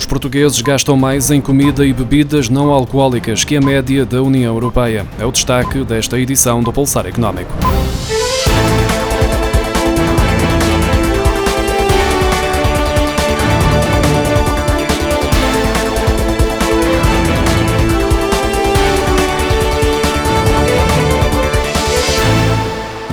Os portugueses gastam mais em comida e bebidas não alcoólicas que a média da União Europeia. É o destaque desta edição do Pulsar Económico.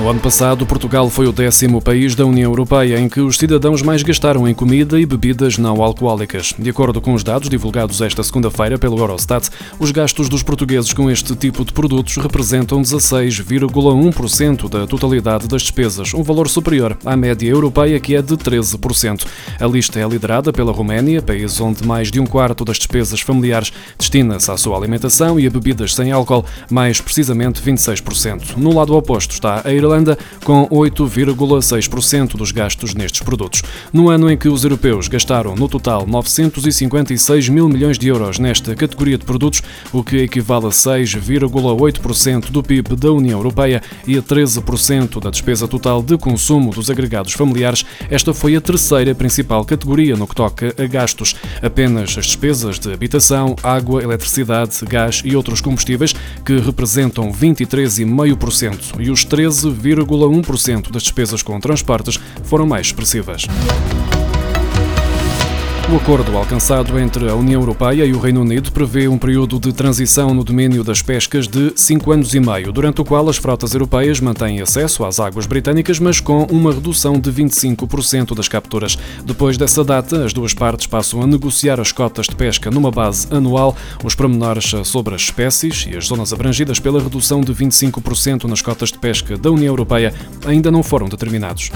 No ano passado, Portugal foi o décimo país da União Europeia em que os cidadãos mais gastaram em comida e bebidas não alcoólicas. De acordo com os dados divulgados esta segunda-feira pelo Eurostat, os gastos dos portugueses com este tipo de produtos representam 16,1% da totalidade das despesas, um valor superior à média europeia que é de 13%. A lista é liderada pela Roménia, país onde mais de um quarto das despesas familiares destina-se à sua alimentação e a bebidas sem álcool, mais precisamente 26%. No lado oposto está a Irlanda Com 8,6% dos gastos nestes produtos. No ano em que os europeus gastaram no total 956 mil milhões de euros nesta categoria de produtos, o que equivale a 6,8% do PIB da União Europeia e a 13% da despesa total de consumo dos agregados familiares, esta foi a terceira principal categoria no que toca a gastos. Apenas as despesas de habitação, água, eletricidade, gás e outros combustíveis, que representam 23,5% e os 13, 0,1% das despesas com transportes foram mais expressivas. O acordo alcançado entre a União Europeia e o Reino Unido prevê um período de transição no domínio das pescas de cinco anos e meio, durante o qual as frotas europeias mantêm acesso às águas britânicas, mas com uma redução de 25% das capturas. Depois dessa data, as duas partes passam a negociar as cotas de pesca numa base anual. Os pormenores sobre as espécies e as zonas abrangidas pela redução de 25% nas cotas de pesca da União Europeia ainda não foram determinados.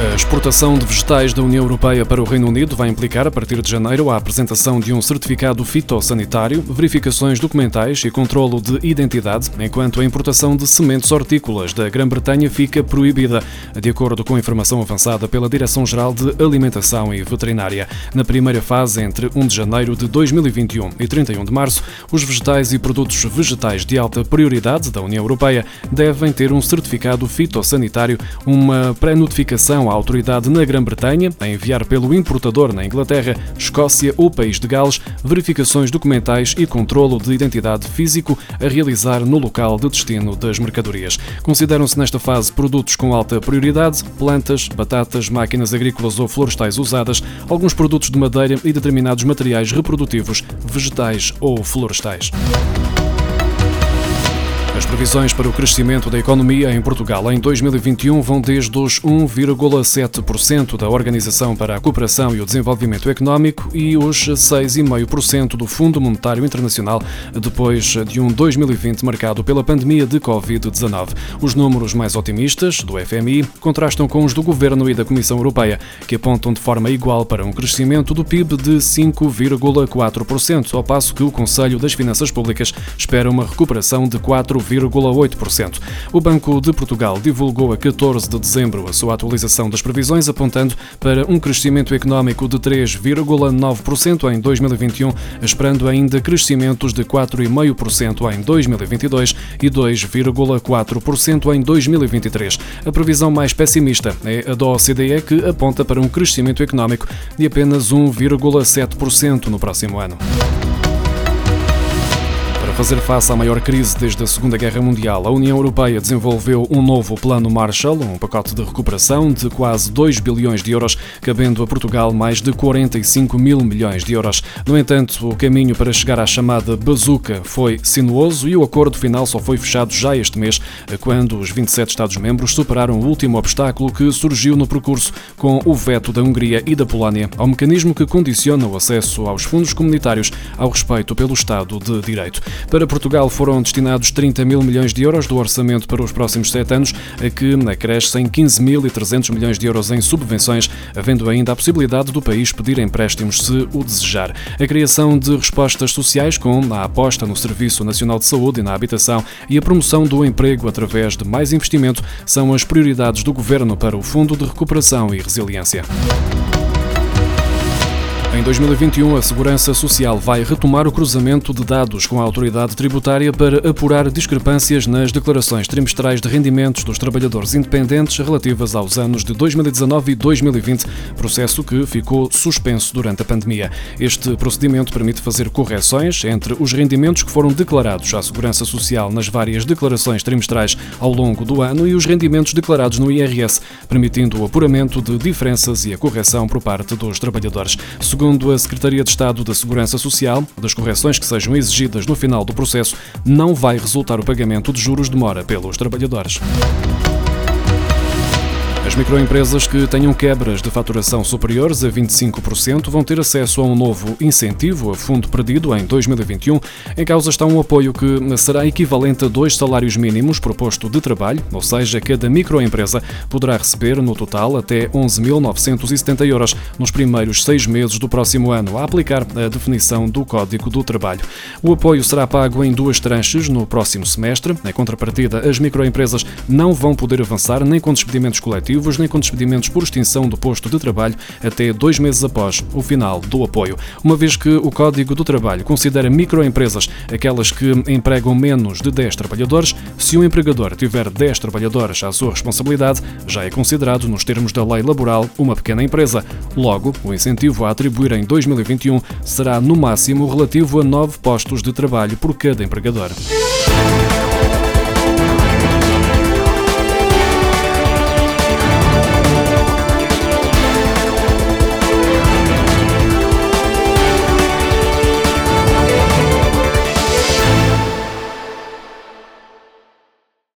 A exportação de vegetais da União Europeia para o Reino Unido vai implicar, a partir de janeiro, a apresentação de um certificado fitossanitário, verificações documentais e controlo de identidade, enquanto a importação de sementes hortícolas da Grã-Bretanha fica proibida, de acordo com a informação avançada pela Direção-Geral de Alimentação e Veterinária. Na primeira fase, entre 1 de janeiro de 2021 e 31 de março, os vegetais e produtos vegetais de alta prioridade da União Europeia devem ter um certificado fitossanitário, uma pré-notificação à autoridade na Grã-Bretanha a enviar pelo importador na Inglaterra, Escócia ou País de Gales verificações documentais e controlo de identidade físico a realizar no local de destino das mercadorias. Consideram-se nesta fase produtos com alta prioridade, plantas, batatas, máquinas agrícolas ou florestais usadas, alguns produtos de madeira e determinados materiais reprodutivos, vegetais ou florestais. As previsões para o crescimento da economia em Portugal em 2021 vão desde os 1,7% da Organização para a Cooperação e o Desenvolvimento Económico e os 6,5% do Fundo Monetário Internacional, depois de um 2020 marcado pela pandemia de Covid-19. Os números mais otimistas, do FMI, contrastam com os do Governo e da Comissão Europeia, que apontam de forma igual para um crescimento do PIB de 5,4%, ao passo que o Conselho das Finanças Públicas espera uma recuperação de 4, 0,8%. O Banco de Portugal divulgou a 14 de dezembro a sua atualização das previsões, apontando para um crescimento económico de 3,9% em 2021, esperando ainda crescimentos de 4,5% em 2022 e 2,4% em 2023. A previsão mais pessimista é a da OCDE, que aponta para um crescimento económico de apenas 1,7% no próximo ano fazer face à maior crise desde a Segunda Guerra Mundial, a União Europeia desenvolveu um novo Plano Marshall, um pacote de recuperação de quase 2 bilhões de euros, cabendo a Portugal mais de 45 mil milhões de euros. No entanto, o caminho para chegar à chamada bazuca foi sinuoso e o acordo final só foi fechado já este mês, quando os 27 Estados-membros superaram o último obstáculo que surgiu no percurso com o veto da Hungria e da Polónia ao mecanismo que condiciona o acesso aos fundos comunitários ao respeito pelo Estado de Direito. Para Portugal foram destinados 30 mil milhões de euros do orçamento para os próximos sete anos, a que acresce em 15.300 milhões de euros em subvenções, havendo ainda a possibilidade do país pedir empréstimos se o desejar. A criação de respostas sociais com a aposta no Serviço Nacional de Saúde e na habitação e a promoção do emprego através de mais investimento são as prioridades do Governo para o Fundo de Recuperação e Resiliência. Em 2021, a Segurança Social vai retomar o cruzamento de dados com a autoridade tributária para apurar discrepâncias nas declarações trimestrais de rendimentos dos trabalhadores independentes relativas aos anos de 2019 e 2020, processo que ficou suspenso durante a pandemia. Este procedimento permite fazer correções entre os rendimentos que foram declarados à Segurança Social nas várias declarações trimestrais ao longo do ano e os rendimentos declarados no IRS, permitindo o apuramento de diferenças e a correção por parte dos trabalhadores. Segundo a Secretaria de Estado da Segurança Social, das correções que sejam exigidas no final do processo, não vai resultar o pagamento de juros de mora pelos trabalhadores. As microempresas que tenham quebras de faturação superiores a 25% vão ter acesso a um novo incentivo a fundo perdido em 2021. Em causa está um apoio que será equivalente a dois salários mínimos por posto de trabalho, ou seja, cada microempresa poderá receber no total até 11.970 euros nos primeiros seis meses do próximo ano, a aplicar a definição do Código do Trabalho. O apoio será pago em duas tranches no próximo semestre. Em contrapartida, as microempresas não vão poder avançar nem com despedimentos nem com despedimentos por extinção do posto de trabalho até dois meses após o final do apoio, uma vez que o Código do Trabalho considera microempresas aquelas que empregam menos de 10 trabalhadores. Se um empregador tiver 10 trabalhadores à sua responsabilidade, já é considerado, nos termos da lei laboral, uma pequena empresa. Logo, o incentivo a atribuir em 2021 será no máximo relativo a 9 postos de trabalho por cada empregador.